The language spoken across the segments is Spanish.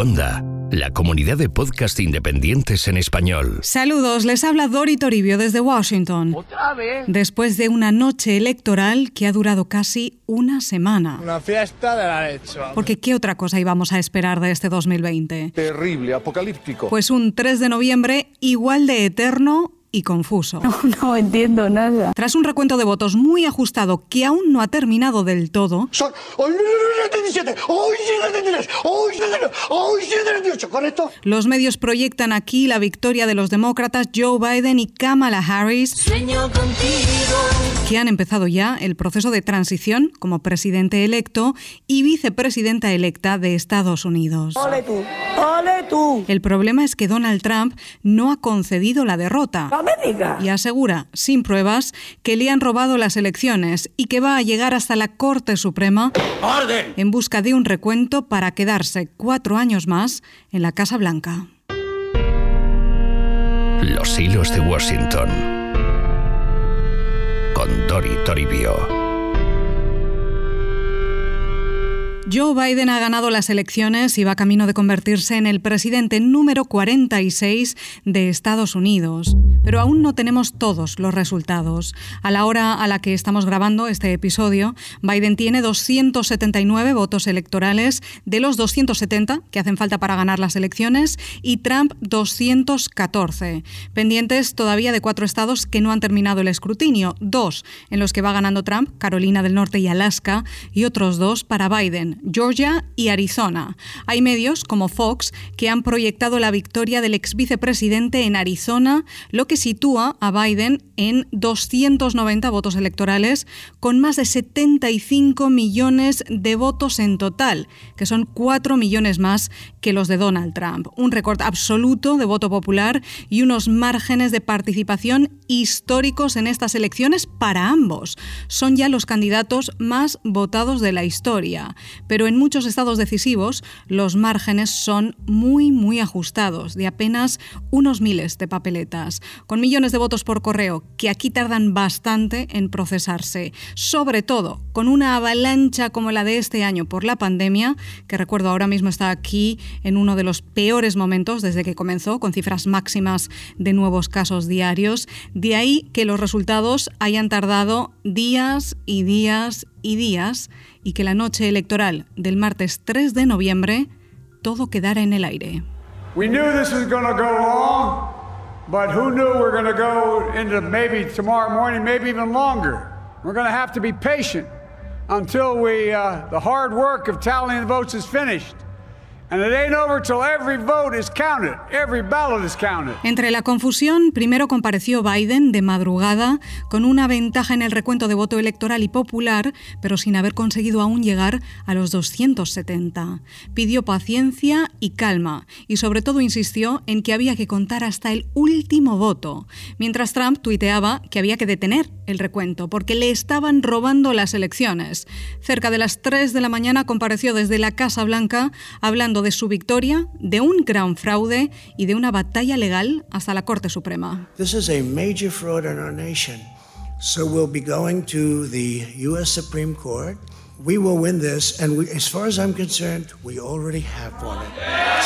Onda, la comunidad de podcast independientes en español. Saludos, les habla Dori Toribio desde Washington. ¿Otra vez? Después de una noche electoral que ha durado casi una semana. Una fiesta de la leche. Porque ¿qué otra cosa íbamos a esperar de este 2020? Terrible, apocalíptico. Pues un 3 de noviembre igual de eterno y confuso. No, no entiendo nada. Tras un recuento de votos muy ajustado que aún no ha terminado del todo, Son hoy 77, hoy 73, hoy 79, hoy 78, ¿correcto? los medios proyectan aquí la victoria de los demócratas Joe Biden y Kamala Harris, que han empezado ya el proceso de transición como presidente electo y vicepresidenta electa de Estados Unidos. Ole tú, ole tú. El problema es que Donald Trump no ha concedido la derrota. No me digas. y asegura, sin pruebas, que le han robado las elecciones y que va a llegar hasta la Corte Suprema en busca de un recuento para quedarse cuatro años más en la Casa Blanca. Los hilos de Washington. Joe Biden ha ganado las elecciones y va camino de convertirse en el presidente número 46 de Estados Unidos. Pero aún no tenemos todos los resultados. A la hora a la que estamos grabando este episodio, Biden tiene 279 votos electorales de los 270 que hacen falta para ganar las elecciones y Trump 214. Pendientes todavía de cuatro estados que no han terminado el escrutinio, dos en los que va ganando Trump, Carolina del Norte y Alaska, y otros dos para Biden, Georgia y Arizona. Hay medios como Fox que han proyectado la victoria del ex vicepresidente en Arizona, lo que sitúa a Biden en 290 votos electorales, con más de 75 millones de votos en total, que son 4 millones más que los de Donald Trump. Un récord absoluto de voto popular y unos márgenes de participación históricos en estas elecciones para ambos. Son ya los candidatos más votados de la historia pero en muchos estados decisivos los márgenes son muy, muy ajustados, de apenas unos miles de papeletas, con millones de votos por correo que aquí tardan bastante en procesarse, sobre todo con una avalancha como la de este año por la pandemia, que recuerdo ahora mismo está aquí en uno de los peores momentos desde que comenzó, con cifras máximas de nuevos casos diarios, de ahí que los resultados hayan tardado días y días y días y que la noche electoral del martes 3 de noviembre todo quedara en el aire. We knew this was to go but who knew we're going to go into maybe tomorrow morning, maybe even longer. We're going to have to be patient until we, uh, the hard work of tallying the votes is finished. Entre la confusión, primero compareció Biden de madrugada con una ventaja en el recuento de voto electoral y popular, pero sin haber conseguido aún llegar a los 270. Pidió paciencia y calma y sobre todo insistió en que había que contar hasta el último voto, mientras Trump tuiteaba que había que detener el recuento porque le estaban robando las elecciones. Cerca de las 3 de la mañana compareció desde la Casa Blanca hablando de su victoria, de un gran fraude y de una batalla legal hasta la Corte Suprema. This is a major fraud in our nation. So we'll be going to the U.S. Supreme Court. We will win this, and we, as far as I'm concerned, we already have won it.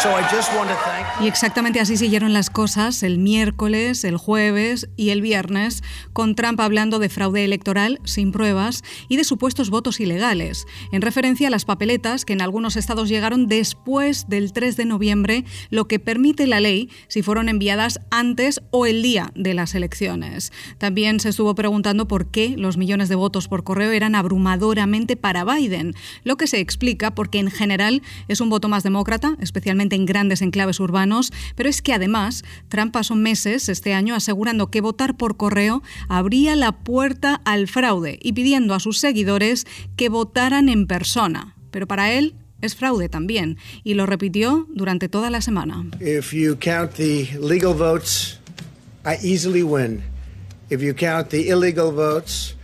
So I just want to thank Y exactamente así siguieron las cosas el miércoles, el jueves y el viernes, con Trump hablando de fraude electoral sin pruebas y de supuestos votos ilegales, en referencia a las papeletas que en algunos estados llegaron después del 3 de noviembre, lo que permite la ley si fueron enviadas antes o el día de las elecciones. También se estuvo preguntando por qué los millones de votos por correo eran abrumadoramente para Biden, lo que se explica porque en general es un voto más demócrata, especialmente en grandes enclaves urbanos, pero es que además Trump pasó meses este año asegurando que votar por correo abría la puerta al fraude y pidiendo a sus seguidores que votaran en persona. Pero para él es fraude también y lo repitió durante toda la semana. If you count the legal votes, I easily win. If you count the illegal votes,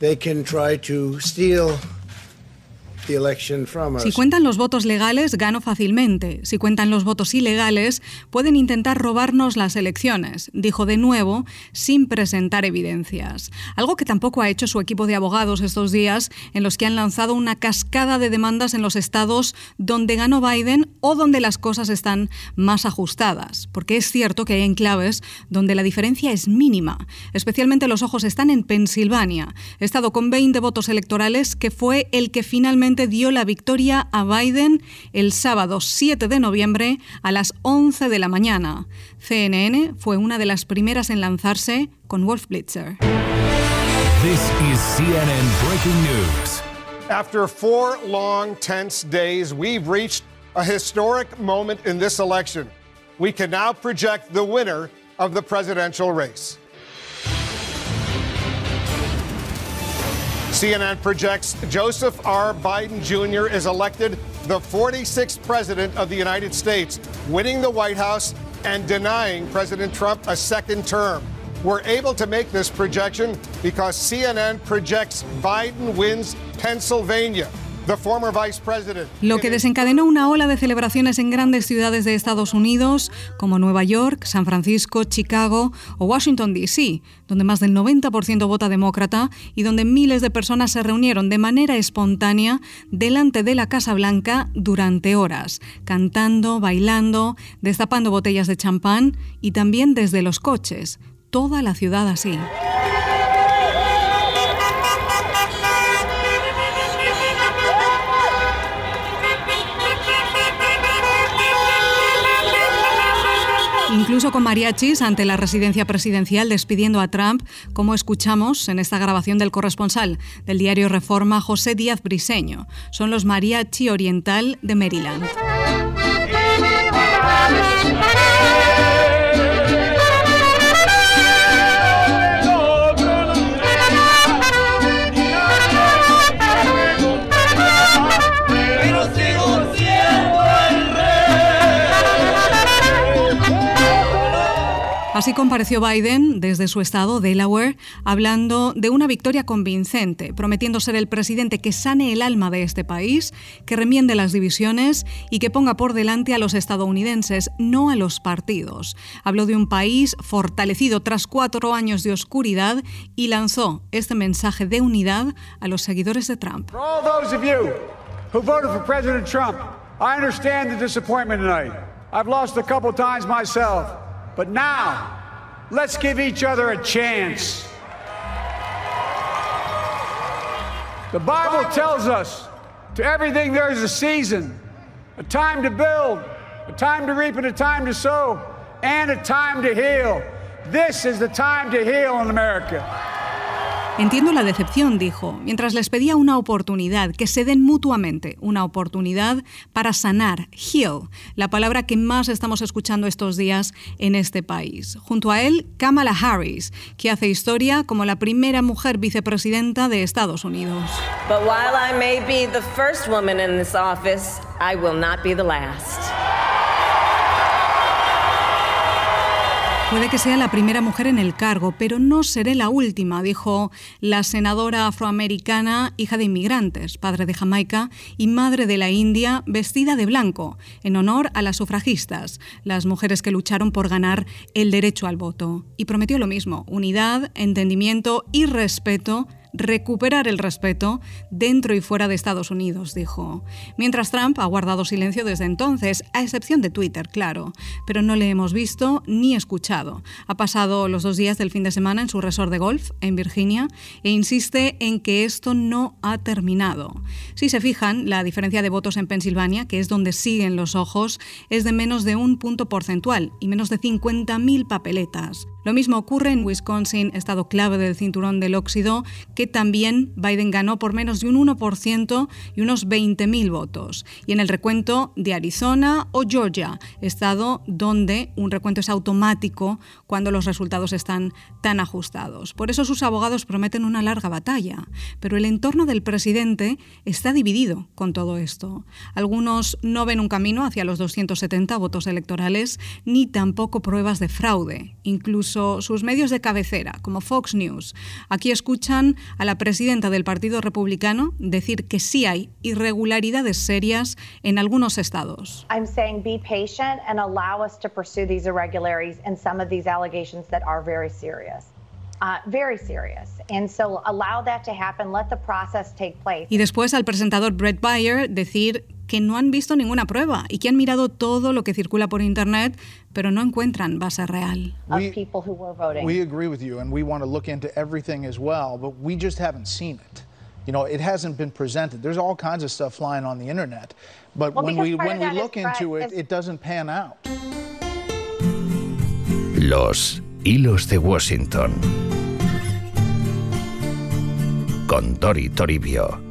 they can try to steal the election from us. Si cuentan los votos legales, gano fácilmente. Si cuentan los votos ilegales, pueden intentar robarnos las elecciones, dijo de nuevo, sin presentar evidencias. Algo que tampoco ha hecho su equipo de abogados estos días, en los que han lanzado una cascada de demandas en los estados donde ganó Biden o donde las cosas están más ajustadas. Porque es cierto que hay enclaves donde la diferencia es mínima. Especialmente los ojos están en Pensilvania, estado con 20 votos electorales que fue el que finalmente dio la victoria a Biden el sábado 7 de noviembre a las 11 de la mañana. CNN fue una de las primeras en lanzarse con Wolf Blitzer. This is CNN breaking news. After four long, tense days, we've reached a historic moment in this election. We can now project the winner of the presidential race. CNN projects Joseph R. Biden Jr. is elected the 46th President of the United States, winning the White House and denying President Trump a second term. We're able to make this projection because CNN projects Biden wins Pennsylvania. Lo que desencadenó una ola de celebraciones en grandes ciudades de Estados Unidos, como Nueva York, San Francisco, Chicago o Washington, D.C., donde más del 90% vota demócrata y donde miles de personas se reunieron de manera espontánea delante de la Casa Blanca durante horas, cantando, bailando, destapando botellas de champán y también desde los coches. Toda la ciudad así. Incluso con mariachis ante la residencia presidencial despidiendo a Trump, como escuchamos en esta grabación del corresponsal del diario Reforma José Díaz Briseño. Son los mariachi oriental de Maryland. Así compareció Biden desde su estado, Delaware, hablando de una victoria convincente, prometiendo ser el presidente que sane el alma de este país, que remiende las divisiones y que ponga por delante a los estadounidenses, no a los partidos. Habló de un país fortalecido tras cuatro años de oscuridad y lanzó este mensaje de unidad a los seguidores de Trump. I've lost a couple times myself. But now, let's give each other a chance. The Bible tells us to everything there is a season, a time to build, a time to reap, and a time to sow, and a time to heal. This is the time to heal in America. Entiendo la decepción, dijo, mientras les pedía una oportunidad, que se den mutuamente, una oportunidad para sanar, heal, la palabra que más estamos escuchando estos días en este país. Junto a él, Kamala Harris, que hace historia como la primera mujer vicepresidenta de Estados Unidos. But while I may be the first woman in this office, I will not be the last. Puede que sea la primera mujer en el cargo, pero no seré la última, dijo la senadora afroamericana, hija de inmigrantes, padre de Jamaica y madre de la India, vestida de blanco, en honor a las sufragistas, las mujeres que lucharon por ganar el derecho al voto. Y prometió lo mismo, unidad, entendimiento y respeto recuperar el respeto dentro y fuera de Estados Unidos, dijo. Mientras Trump ha guardado silencio desde entonces, a excepción de Twitter, claro, pero no le hemos visto ni escuchado. Ha pasado los dos días del fin de semana en su resort de golf en Virginia e insiste en que esto no ha terminado. Si se fijan, la diferencia de votos en Pensilvania, que es donde siguen los ojos, es de menos de un punto porcentual y menos de 50.000 papeletas. Lo mismo ocurre en Wisconsin, estado clave del cinturón del óxido, que también Biden ganó por menos de un 1% y unos 20.000 votos. Y en el recuento de Arizona o Georgia, estado donde un recuento es automático cuando los resultados están tan ajustados. Por eso sus abogados prometen una larga batalla. Pero el entorno del presidente está dividido con todo esto. Algunos no ven un camino hacia los 270 votos electorales ni tampoco pruebas de fraude. Incluso incluso sus medios de cabecera, como Fox News. Aquí escuchan a la presidenta del Partido Republicano decir que sí hay irregularidades serias en algunos estados. I'm saying be patient and allow us to pursue these irregularities and some of these allegations that are very serious. Uh, very serious. And so allow that to happen, let the process take place. Y después al presentador Brett Bayer decir que no han visto ninguna prueba y que han mirado todo lo que circula por internet, pero no encuentran base real. Of people who were voting. We agree with you and we want to look into everything as well, but we just haven't seen it. You know, it hasn't been presented. There's all kinds of stuff flying on the internet, but Well, when we when look into it, it doesn't pan out. Los hilos de Washington. Con Tori Toribio.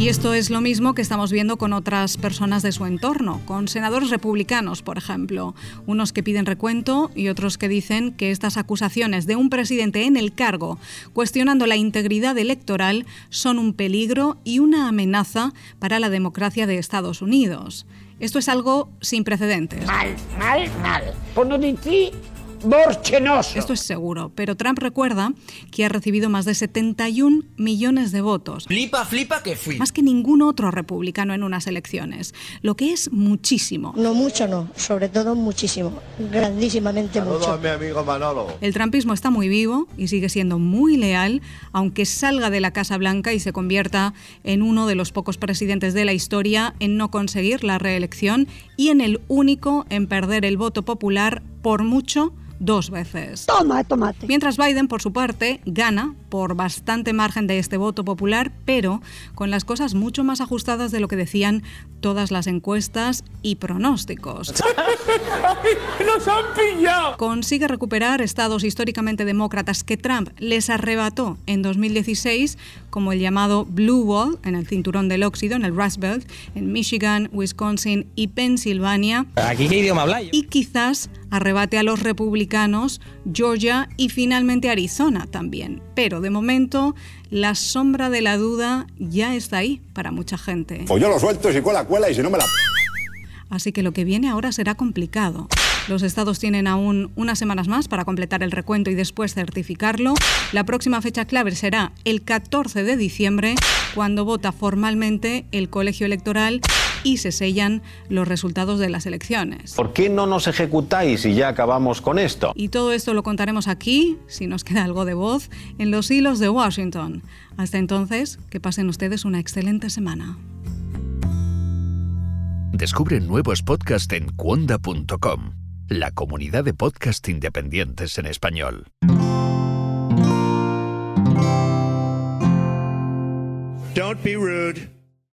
Y esto es lo mismo que estamos viendo con otras personas de su entorno, con senadores republicanos, por ejemplo, unos que piden recuento y otros que dicen que estas acusaciones de un presidente en el cargo, cuestionando la integridad electoral, son un peligro y una amenaza para la democracia de Estados Unidos. Esto es algo sin precedentes. Mal, mal, mal. Por no decir borchenoso. Esto es seguro, pero Trump recuerda que ha recibido más de 71 millones de votos. Flipa, flipa que fui. Más que ningún otro republicano en unas elecciones, lo que es muchísimo. No mucho, no, sobre todo muchísimo, grandísimamente mucho. mi amigo Manolo. El trumpismo está muy vivo y sigue siendo muy leal, aunque salga de la Casa Blanca y se convierta en uno de los pocos presidentes de la historia en no conseguir la reelección y en el único en perder el voto popular por mucho dos veces. Toma, tomate. Mientras Biden, por su parte, gana por bastante margen de este voto popular, pero con las cosas mucho más ajustadas de lo que decían todas las encuestas y pronósticos. ¡Nos han pillado! Consigue recuperar estados históricamente demócratas que Trump les arrebató en 2016, como el llamado Blue Wall, en el cinturón del óxido, en el Rust Belt, en Michigan, Wisconsin y Pensilvania. ¿Aquí qué idioma habláis? Y quizás arrebate a los republicanos Georgia y finalmente Arizona también. Pero de momento, la sombra de la duda ya está ahí para mucha gente. Pues yo lo suelto, si cuela, cuela y si no me la... Así que lo que viene ahora será complicado. Los estados tienen aún unas semanas más para completar el recuento y después certificarlo. La próxima fecha clave será el 14 de diciembre, cuando vota formalmente el colegio electoral y se sellan los resultados de las elecciones. ¿Por qué no nos ejecutáis y ya acabamos con esto? Y todo esto lo contaremos aquí, si nos queda algo de voz, en los hilos de Washington. Hasta entonces, que pasen ustedes una excelente semana. Descubre nuevos podcasts en cuonda.com, la comunidad de podcast independientes en español. Don't be rude.